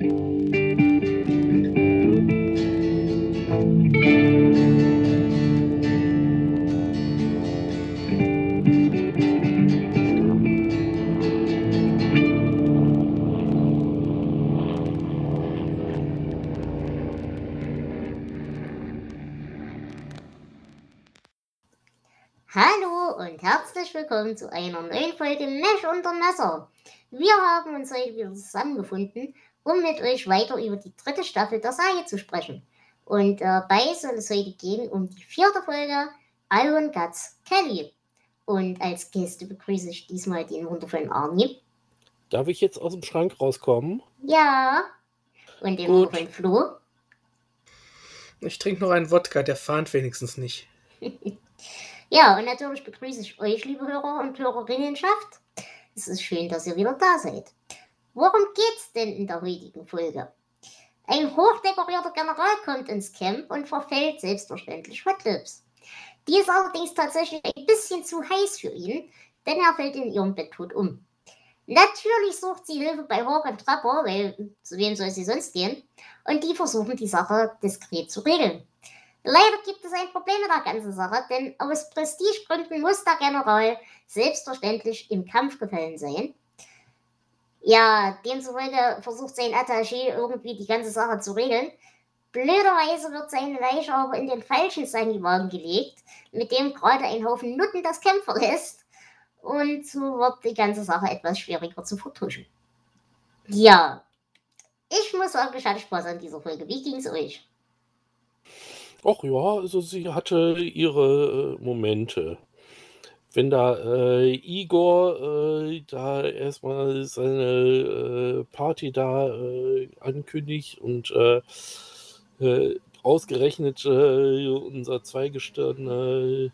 Hallo und herzlich willkommen zu einer neuen Folge Mesh unter Messer. Wir haben uns heute wieder zusammengefunden, um mit euch weiter über die dritte Staffel der Serie zu sprechen. Und dabei soll es heute gehen um die vierte Folge Iron Guts Kelly. Und als Gäste begrüße ich diesmal den wundervollen Arnie. Darf ich jetzt aus dem Schrank rauskommen? Ja. Und den wundervollen Flo. Ich trinke noch einen Wodka, der fahnt wenigstens nicht. Ja, und natürlich begrüße ich euch, liebe Hörer und Hörerinnenschaft. Es ist schön, dass ihr wieder da seid. Worum geht's denn in der heutigen Folge? Ein hochdekorierter General kommt ins Camp und verfällt selbstverständlich Hot Lips. Die ist allerdings tatsächlich ein bisschen zu heiß für ihn, denn er fällt in ihrem Bett tot um. Natürlich sucht sie Hilfe bei Hawk und Trapper, weil zu wem soll sie sonst gehen? Und die versuchen die Sache diskret zu regeln. Leider gibt es ein Problem mit der ganzen Sache, denn aus Prestigegründen muss der General selbstverständlich im Kampf gefallen sein. Ja, demzufolge versucht sein Attaché irgendwie die ganze Sache zu regeln. Blöderweise wird seine Leiche aber in den falschen Saniwagen gelegt, mit dem gerade ein Haufen Nutten das Camp verlässt. Und so wird die ganze Sache etwas schwieriger zu vertuschen. Ja, ich muss sagen, ich hatte Spaß an dieser Folge. Wie ging's euch? Ach ja, also sie hatte ihre äh, Momente. Wenn da äh, Igor äh, da erstmal seine äh, Party da äh, ankündigt und äh, äh, ausgerechnet unser Zweigestirn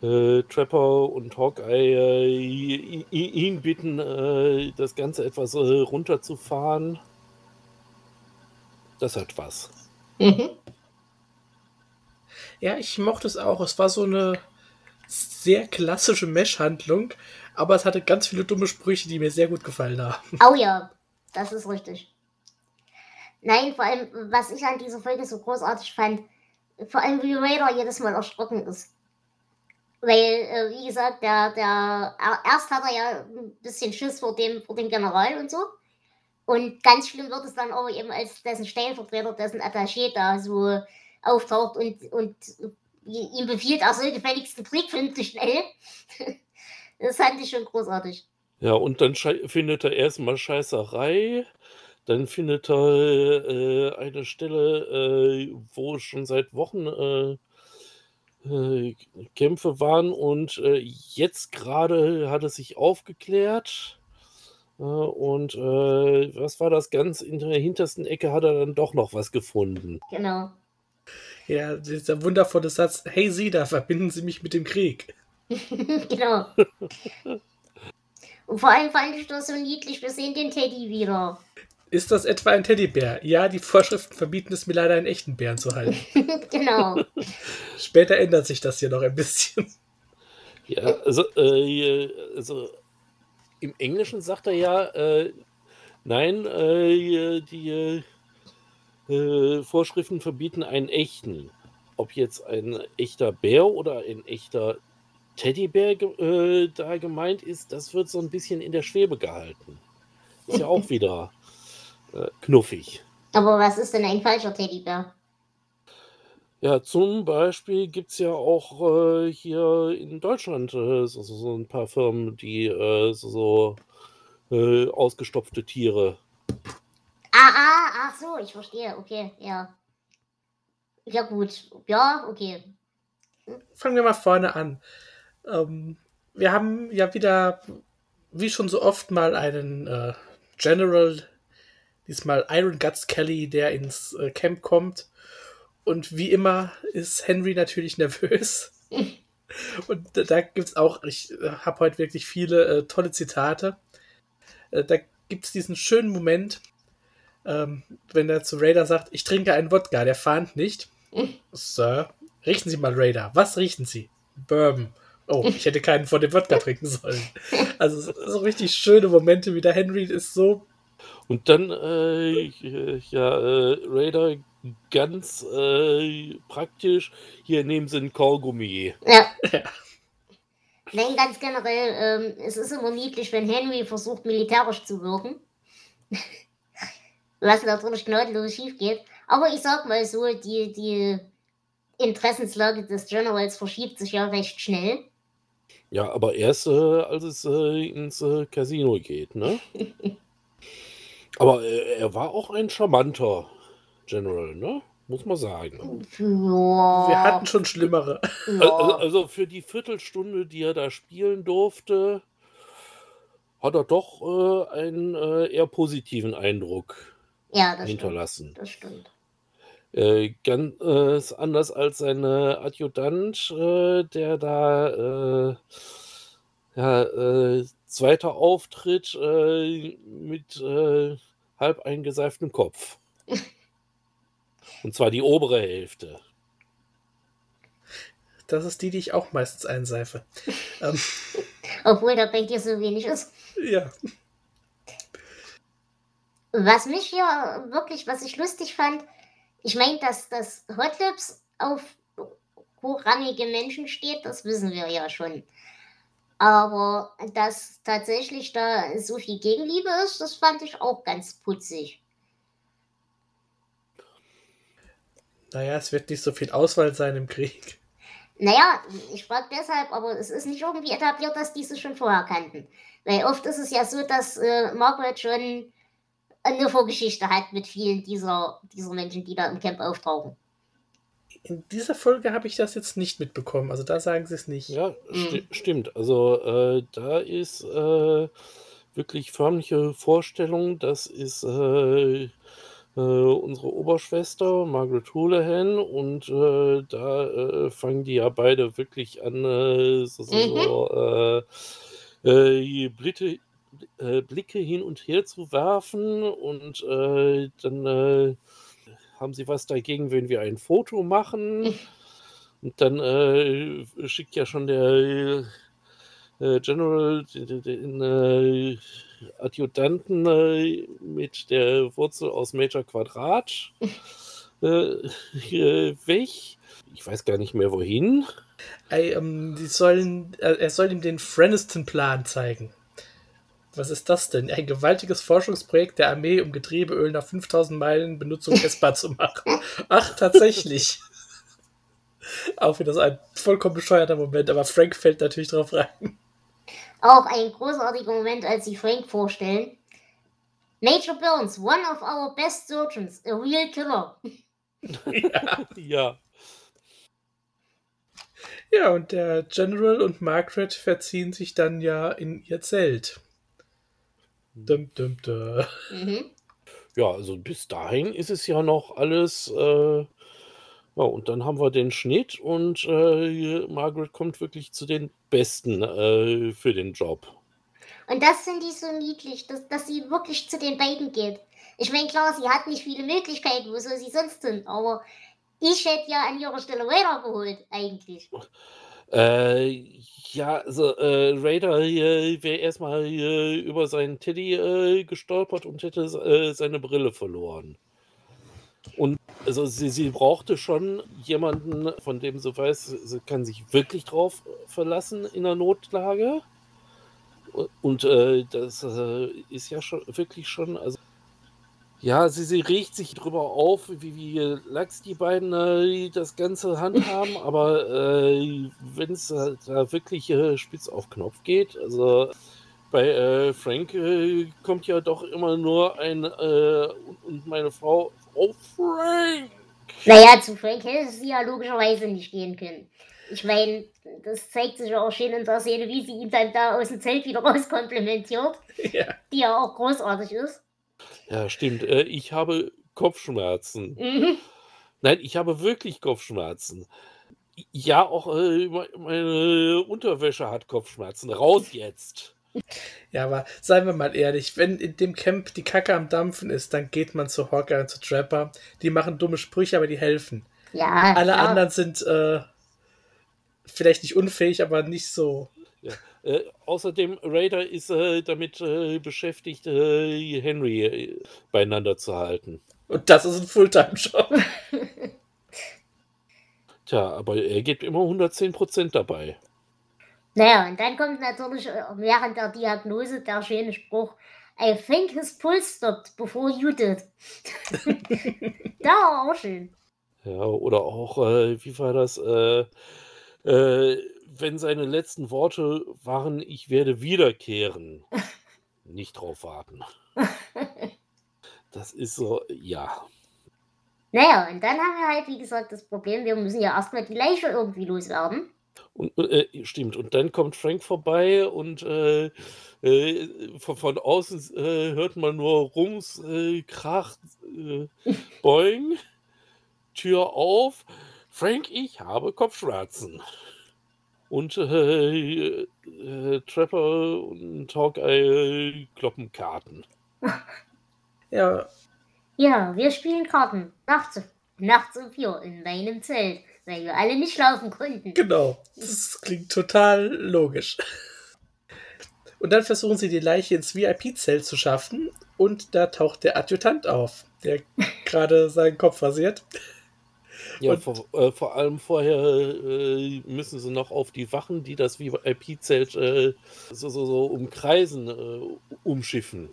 Trapper und Hawkeye ihn bitten, das Ganze etwas runterzufahren. Das hat was. Mhm. Ja, ich mochte es auch. Es war so eine sehr klassische Mesh-Handlung, aber es hatte ganz viele dumme Sprüche, die mir sehr gut gefallen haben. Oh ja, das ist richtig. Nein, vor allem, was ich an dieser Folge so großartig fand, vor allem wie Raider jedes Mal erschrocken ist. Weil, äh, wie gesagt, der, der, er- erst hat er ja ein bisschen Schiss vor dem, vor dem General und so. Und ganz schlimm wird es dann aber eben, als dessen Stellvertreter, dessen Attaché da so auftaucht und, und ihm befiehlt, er soll gefälligst den Krieg finden, schnell. Das fand ich schon großartig. Ja, und dann findet er erstmal Scheißerei. Dann findet er äh, eine Stelle, äh, wo schon seit Wochen äh, äh, Kämpfe waren und äh, jetzt gerade hat es sich aufgeklärt. Äh, und was war das ganz in der hintersten Ecke hat er dann doch noch was gefunden. Genau. Ja, dieser wundervolle Satz, hey Sie da, verbinden Sie mich mit dem Krieg. genau. Und vor allem fand ich das so niedlich. Wir sehen den Teddy wieder. Ist das etwa ein Teddybär? Ja, die Vorschriften verbieten es mir leider, einen echten Bären zu halten. genau. Später ändert sich das hier noch ein bisschen. Ja, also, äh, also im Englischen sagt er ja, äh, nein, äh, die äh, Vorschriften verbieten einen echten. Ob jetzt ein echter Bär oder ein echter Teddybär äh, da gemeint ist, das wird so ein bisschen in der Schwebe gehalten. Ist ja auch wieder äh, knuffig. Aber was ist denn ein falscher Teddybär? Ja, zum Beispiel gibt es ja auch äh, hier in Deutschland äh, so, so, ein paar Firmen, die äh, so, so ausgestopfte Tiere. Ah, ah, ach so, ich verstehe. Okay, ja. Ja, gut. Ja, okay. Fangen wir mal vorne an. Ähm, wir haben ja wieder, wie schon so oft, mal einen äh, General, diesmal Iron Guts Kelly, der ins äh, Camp kommt. Und wie immer ist Henry natürlich nervös. Und da- gibt es auch, ich äh, habe heute wirklich viele äh, tolle Zitate. Äh, da gibt es diesen schönen Moment, ähm, wenn er zu Raider sagt, ich trinke einen Wodka, der fahnt nicht. Sir, riechen Sie mal Raider. Was riechen Sie? Bourbon. Oh, ich hätte keinen von dem Wodka trinken sollen. Also so, richtig schöne Momente, wie der Henry ist so Und dann, äh, ja, äh, Raider ganz äh, praktisch, hier nehmen sie ein Kaugummi. Ja. Nein, ganz generell, ähm, es ist immer niedlich, wenn Henry versucht, militärisch zu wirken. Was natürlich gnadenlos schief geht. Aber ich sag mal so, die, die Interessenslage des Generals verschiebt sich ja recht schnell. Ja, aber erst, äh, als es äh, ins äh, Casino geht, ne? aber äh, er war auch ein charmanter General, ne? Muss man sagen. Wir Ja, hatten schon schlimmere. Also, ja. also für die Viertelstunde, die er da spielen durfte, hat er doch äh, einen äh, eher positiven Eindruck ja das stimmt. hinterlassen. Das stimmt. Äh, ganz äh, anders als sein äh, Adjutant, äh, der da äh, ja, äh, zweiter Auftritt äh, mit äh, halb eingeseiftem Kopf. Und zwar die obere Hälfte. Das ist die, die ich auch meistens einseife. ähm, Obwohl da bei dir so wenig ist. ja. Was mich hier wirklich, was ich lustig fand, ich meine, dass das Hot Lips auf hochrangige Menschen steht, das wissen wir ja schon. Aber dass tatsächlich da so viel Gegenliebe ist, das fand ich auch ganz putzig. Naja, es wird nicht so viel Auswahl sein im Krieg. Naja, ich frage deshalb, aber es ist nicht irgendwie etabliert, dass diese schon vorher kannten. Weil oft ist es ja so, dass äh, Margaret schon eine Vorgeschichte hat mit vielen dieser, dieser Menschen, die da im Camp auftauchen. In dieser Folge habe ich das jetzt nicht mitbekommen. Also da sagen sie es nicht. Ja, sti stimmt. Also äh, da ist äh, wirklich förmliche Vorstellung, das ist äh, äh, unsere Oberschwester Margaret Houlihan und äh, da äh, fangen die ja beide wirklich an, äh, so, so, Mhm. so äh, äh, äh, Blicke hin und her zu werfen und äh, dann äh, haben sie was dagegen, wenn wir ein Foto machen. Und dann äh, schickt ja schon der äh, General den, äh, Adjutanten mit der Wurzel aus Major Quadrat weg. Ich weiß gar nicht mehr wohin. Ey, ähm, sollen, er soll ihm den Freniston-Plan zeigen. Was ist das denn? Ein gewaltiges Forschungsprojekt der Armee, um Getriebeöl nach 5000 Meilen Benutzung essbar zu machen. Ach, tatsächlich. Auch wieder so ein vollkommen bescheuerter Moment, aber Frank fällt natürlich drauf rein. Auch ein großartiger Moment, als sie Frank vorstellen. Major Burns, one of our best surgeons, a real killer. ja. Ja. ja, und der General und Margaret verziehen sich dann ja in ihr Zelt. Dum, dum, dum. Mhm. Ja, also bis dahin ist es ja noch alles. Äh, ja, und dann haben wir den Schnitt und äh, Margaret kommt wirklich zu den Besten äh, für den Job. Und das finde ich so niedlich, dass, dass sie wirklich zu den beiden geht. Ich meine, klar, sie hat nicht viele Möglichkeiten, wo soll sie sonst hin? Aber ich hätte ja an ihrer Stelle weitergeholt, eigentlich. Äh, ja, also äh, Raider äh, wäre erstmal äh, über seinen Teddy äh, gestolpert und hätte äh, seine Brille verloren. Und also sie, sie brauchte schon jemanden, von dem sie weiß, sie kann sich wirklich drauf verlassen in der Notlage. Und äh, das ist ja schon wirklich schon, also ja, sie, sie regt sich drüber auf, wie, wie lax die beiden äh, das Ganze handhaben, aber äh, wenn es halt da wirklich äh, spitz auf Knopf geht, also bei äh, Frank äh, kommt ja doch immer nur ein äh, und, und meine Frau, oh Frank! Naja, zu Frank hätte sie ja logischerweise nicht gehen können. Ich meine, das zeigt sich ja auch schön in der Szene, wie sie ihn dann da aus dem Zelt wieder rauskomplimentiert, ja. die ja auch großartig ist. Ja, stimmt, äh, ich habe Kopfschmerzen. Mhm. Nein, ich habe wirklich Kopfschmerzen. Ja, auch äh, me- meine Unterwäsche hat Kopfschmerzen. Raus jetzt! ja, aber seien wir mal ehrlich, wenn in dem Camp die Kacke am Dampfen ist, dann geht man zu Hawker und zu Trapper. Die machen dumme Sprüche, aber die helfen. Ja, Alle klar. anderen sind äh, vielleicht nicht unfähig, aber nicht so. Ja. Äh, außerdem, Raider ist äh, damit äh, beschäftigt, äh, Henry äh, beieinander zu halten. Und das ist ein Fulltime-Job. Tja, aber er gibt immer 110% dabei. Naja, und dann kommt natürlich äh, während der Diagnose der schöne Spruch, I think his pulse stopped before you did. da war auch schön. Ja, oder auch, äh, wie war das? Äh, äh, wenn seine letzten Worte waren, ich werde wiederkehren. Nicht drauf warten. Das ist so, ja. Naja, und dann haben wir halt, wie gesagt, das Problem, wir müssen ja erstmal die Leiche irgendwie loswerden. Und, äh, stimmt, und dann kommt Frank vorbei und äh, äh, von, von, außen äh, hört man nur Rums, äh, Krach, äh, Boing, Tür auf. Frank, ich habe Kopfschmerzen. Und äh, äh, Trapper und Hawkeye kloppen Karten. Ja. Ja, wir spielen Karten. Nachts, nachts um vier in meinem Zelt, weil wir alle nicht schlafen konnten. Genau. Das klingt total logisch. Und dann versuchen sie die Leiche ins VIP-Zelt zu schaffen und da taucht der Adjutant auf, der gerade seinen Kopf rasiert. Ja, vor, äh, vor, allem vorher äh, müssen sie noch auf die Wachen, die das VIP-Zelt äh, so, so, so, umkreisen, äh, umschiffen.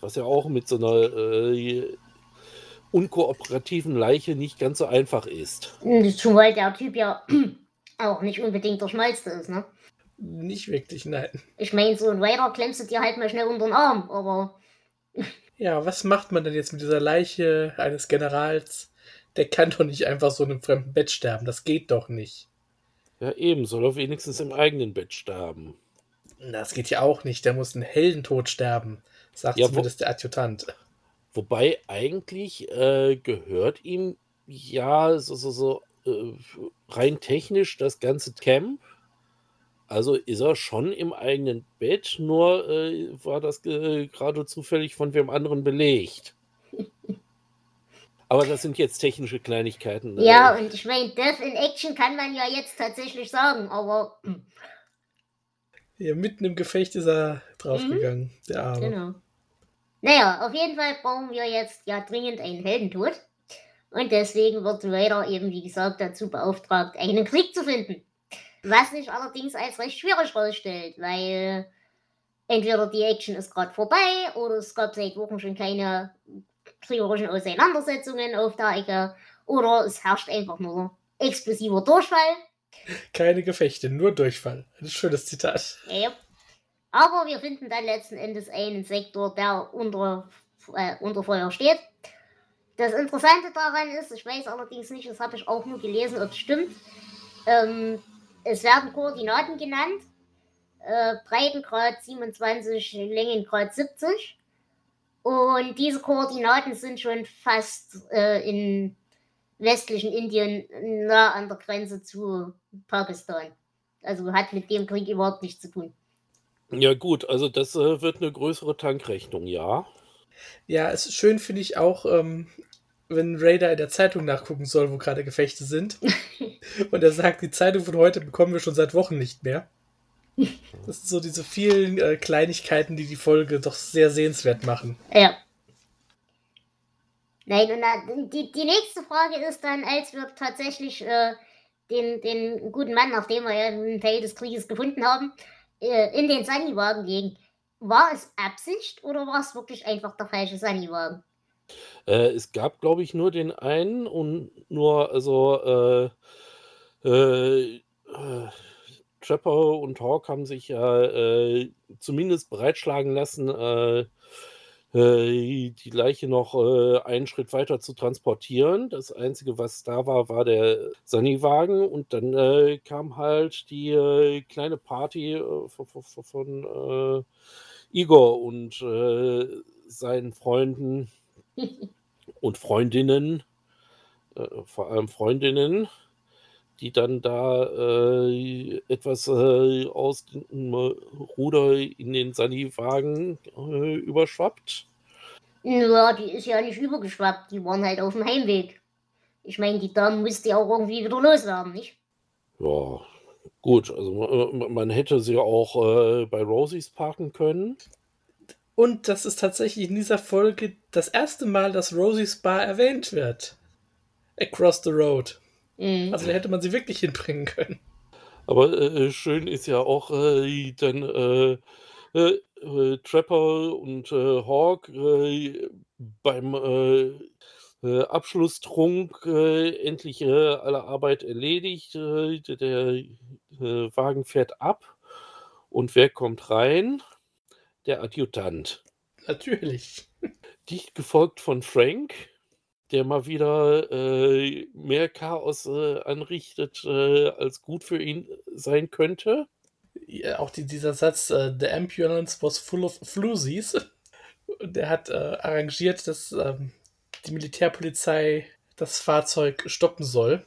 Was ja auch mit so einer äh, unkooperativen Leiche nicht ganz so einfach ist. Zumal der Typ ja auch nicht unbedingt der Schmalste ist, ne? Nicht wirklich, nein. Ich meine, so ein Raider klemmst du dir halt mal schnell unter den Arm, aber. Ja, was macht man denn jetzt mit dieser Leiche eines Generals? Der kann doch nicht einfach so in einem fremden Bett sterben. Das geht doch nicht. Ja, eben, soll er wenigstens im eigenen Bett sterben. Das geht ja auch nicht. Der muss einen Heldentod sterben, sagt ja, zumindest der Adjutant. Wobei eigentlich äh, gehört ihm ja so, so, so äh, rein technisch das ganze Camp. Also ist er schon im eigenen Bett, nur äh, war das gerade zufällig von wem anderen belegt. Aber das sind jetzt technische Kleinigkeiten. Ne? Ja, und ich meine, Death in Action kann man ja jetzt tatsächlich sagen, aber. Ja, mitten im Gefecht ist er draufgegangen, mhm. der Arme. Genau. Naja, auf jeden Fall brauchen wir jetzt ja dringend einen Heldentod. Und deswegen wird Raider eben, wie gesagt, dazu beauftragt, einen Krieg zu finden. Was sich allerdings als recht schwierig herausstellt, weil entweder die Action ist gerade vorbei oder es gab seit Wochen schon keine kriegerischen Auseinandersetzungen auf der Ecke oder es herrscht einfach nur explosiver Durchfall. Keine Gefechte, nur Durchfall. Ein schönes Zitat. Ja. Aber wir finden dann letzten Endes einen Sektor, der unter, äh, unter Feuer steht. Das Interessante daran ist, ich weiß allerdings nicht, das habe ich auch nur gelesen, ob es stimmt. Ähm, es werden Koordinaten genannt. Äh, Breitengrad 27, Längengrad 70. Und diese Koordinaten sind schon fast äh, in westlichen Indien nah an der Grenze zu Pakistan. Also hat mit dem Krieg überhaupt nichts zu tun. Ja gut, also das äh, wird eine größere Tankrechnung, ja. Ja, es ist schön finde ich auch, ähm, wenn Raider in der Zeitung nachgucken soll, wo gerade Gefechte sind. und er sagt, die Zeitung von heute bekommen wir schon seit Wochen nicht mehr. Das sind so diese vielen äh, Kleinigkeiten, die die Folge doch sehr sehenswert machen. Ja. Nein, und die, die nächste Frage ist dann, als wir tatsächlich äh, den, den guten Mann, nachdem wir ja einen Teil des Krieges gefunden haben, äh, in den Sunnywagen legen. War es Absicht oder war es wirklich einfach der falsche Sunnywagen? Äh, es gab, glaube ich, nur den einen und nur, also, äh, äh, äh Trapper und Hawk haben sich ja äh, zumindest bereitschlagen lassen, äh, äh, die Leiche noch äh, einen Schritt weiter zu transportieren. Das Einzige, was da war, war der Sunnywagen und dann äh, kam halt die äh, kleine Party von, von, von Igor und seinen Freunden und Freundinnen, vor allem Freundinnen die dann da äh, etwas äh, aus dem Ruder in den Sani-Wagen äh, überschwappt. Ja, die ist ja nicht übergeschwappt, die waren halt auf dem Heimweg. Ich meine, die Dame müsste ja auch irgendwie wieder loswerden, nicht? Ja, Gut, also man hätte sie auch äh, bei Rosies parken können. Und das ist tatsächlich in dieser Folge das erste Mal, dass Rosie's Bar erwähnt wird. Across the Road. Mhm. Also da hätte man sie wirklich hinbringen können. Aber äh, schön ist ja auch äh, dann äh, äh, äh, Trapper und äh, Hawk äh, beim äh, äh, Abschlusstrunk äh, endlich äh, alle Arbeit erledigt. Äh, der der äh, Wagen fährt ab. Und wer kommt rein? Der Adjutant. Natürlich. Dicht gefolgt von Frank, der mal wieder äh, mehr Chaos äh, anrichtet, äh, als gut für ihn sein könnte. Ja, auch die, dieser Satz, äh, The ambulance was full of. Und der hat äh, arrangiert, dass ähm, die Militärpolizei das Fahrzeug stoppen soll.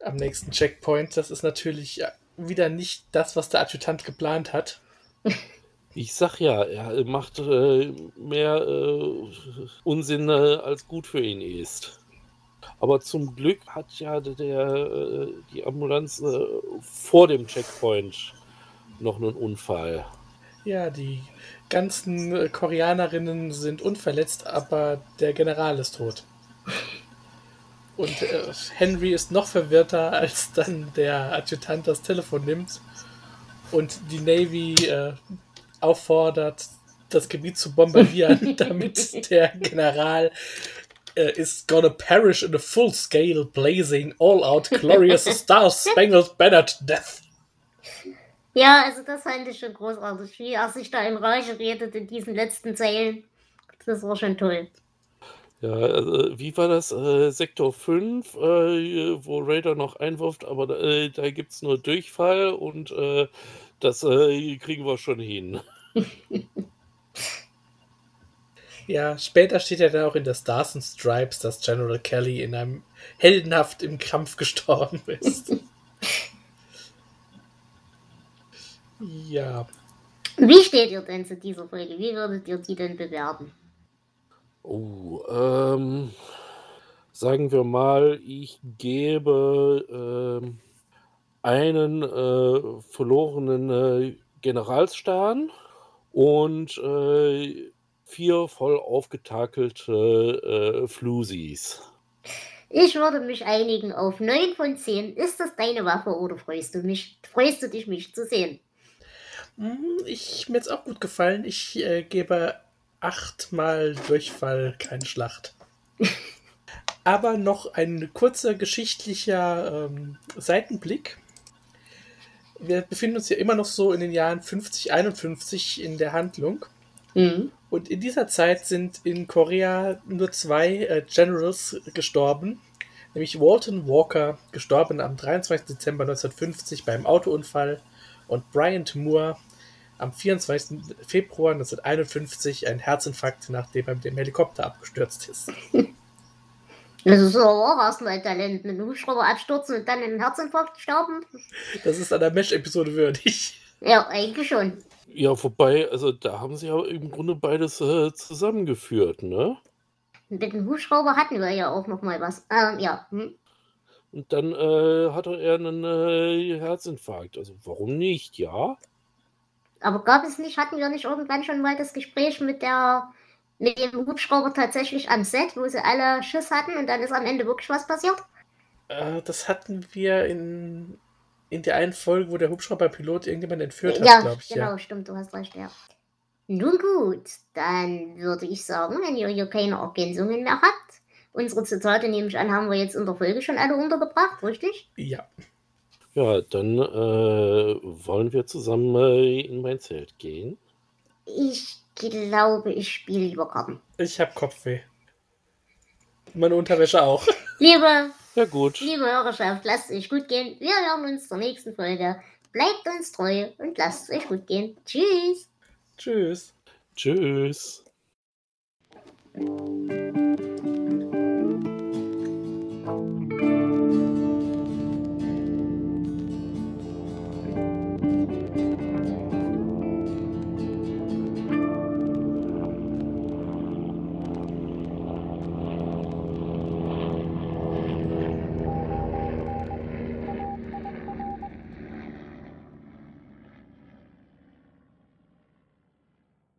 Am nächsten Checkpoint. Das ist natürlich äh, wieder nicht das, was der Adjutant geplant hat. Ich sag ja, er macht äh, mehr äh, Unsinn, äh, als gut für ihn ist. Aber zum Glück hat ja der, äh, die Ambulanz äh, vor dem Checkpoint noch einen Unfall. Ja, die ganzen Koreanerinnen sind unverletzt, aber der General ist tot. Und äh, Henry ist noch verwirrter, als dann der Adjutant das Telefon nimmt und die Navy äh, auffordert, das Gebiet zu bombardieren, damit der General äh, is gonna perish in a full-scale, blazing, all-out, glorious, star-spangled bannered death. Ja, also das fand ich schon großartig, wie er sich da in Rage redet in diesen letzten Zeilen. Das war schon toll. Ja, also, wie war das? Äh, Sektor 5, äh, wo Raider noch einwirft, aber äh, da gibt es nur Durchfall und äh, das äh, kriegen wir schon hin. Ja, später steht ja dann auch in der Stars and Stripes, dass General Kelly in einem heldenhaft im Kampf gestorben ist. ja, Wie steht ihr denn zu dieser Folge? Wie würdet ihr die denn bewerten? Oh, ähm, sagen wir mal, ich gebe ähm, einen äh, verlorenen äh, Generalsstern und äh, vier voll aufgetakelte äh, Flusies. Ich würde mich einigen auf 9 von 10. Ist das deine Waffe oder freust du mich? Freust du dich, mich zu sehen? Hm, ich, mir jetzt auch gut gefallen. Ich äh, gebe achtmal Durchfall, keine Schlacht. Aber noch ein kurzer geschichtlicher ähm, Seitenblick. Wir befinden uns ja immer noch so in den Jahren 50, 51 in der Handlung. Mhm. Und in dieser Zeit sind in Korea nur zwei äh, Generals gestorben. Nämlich Walton Walker, gestorben am 23. Dezember 1950 beim Autounfall, und Bryant Moore am 24. Februar 1951 ein Herzinfarkt, nachdem er mit dem Helikopter abgestürzt ist. Also so warst du ein Talent. Mit einem Hubschrauber abstürzen und dann in einen Herzinfarkt sterben? Das ist einer Mesh-Episode würdig. Ja, eigentlich schon. Ja, wobei, also da haben sie ja im Grunde beides äh, zusammengeführt, ne? Mit dem Hubschrauber hatten wir ja auch noch mal was. Ähm, ja. Hm. Und dann äh, hatte er einen äh, Herzinfarkt. Also warum nicht, ja? Aber gab es nicht, hatten wir nicht irgendwann schon mal das Gespräch mit der mit dem Hubschrauber tatsächlich am Set, wo sie alle Schiss hatten und dann ist am Ende wirklich was passiert? Äh, das hatten wir in, in der einen Folge, wo der Hubschrauberpilot irgendjemand entführt hat, ja, glaube ich. genau, Ja. stimmt, du hast recht, ja. Nun gut, dann würde ich sagen, wenn ihr hier keine Ergänzungen mehr habt, unsere Zitate nehme ich an, haben wir jetzt in der Folge schon alle untergebracht, richtig? ja. Ja, dann äh, wollen wir zusammen äh, in mein Zelt gehen. Ich glaube, ich spiele lieber Karten. Ich habe Kopfweh. Meine Unterwäsche auch. Liebe, Ja gut. liebe Hörerschaft, lasst es euch gut gehen. Wir hören uns zur nächsten Folge. Bleibt uns treu und lasst es euch gut gehen. Tschüss. Tschüss. Tschüss. Tschüss.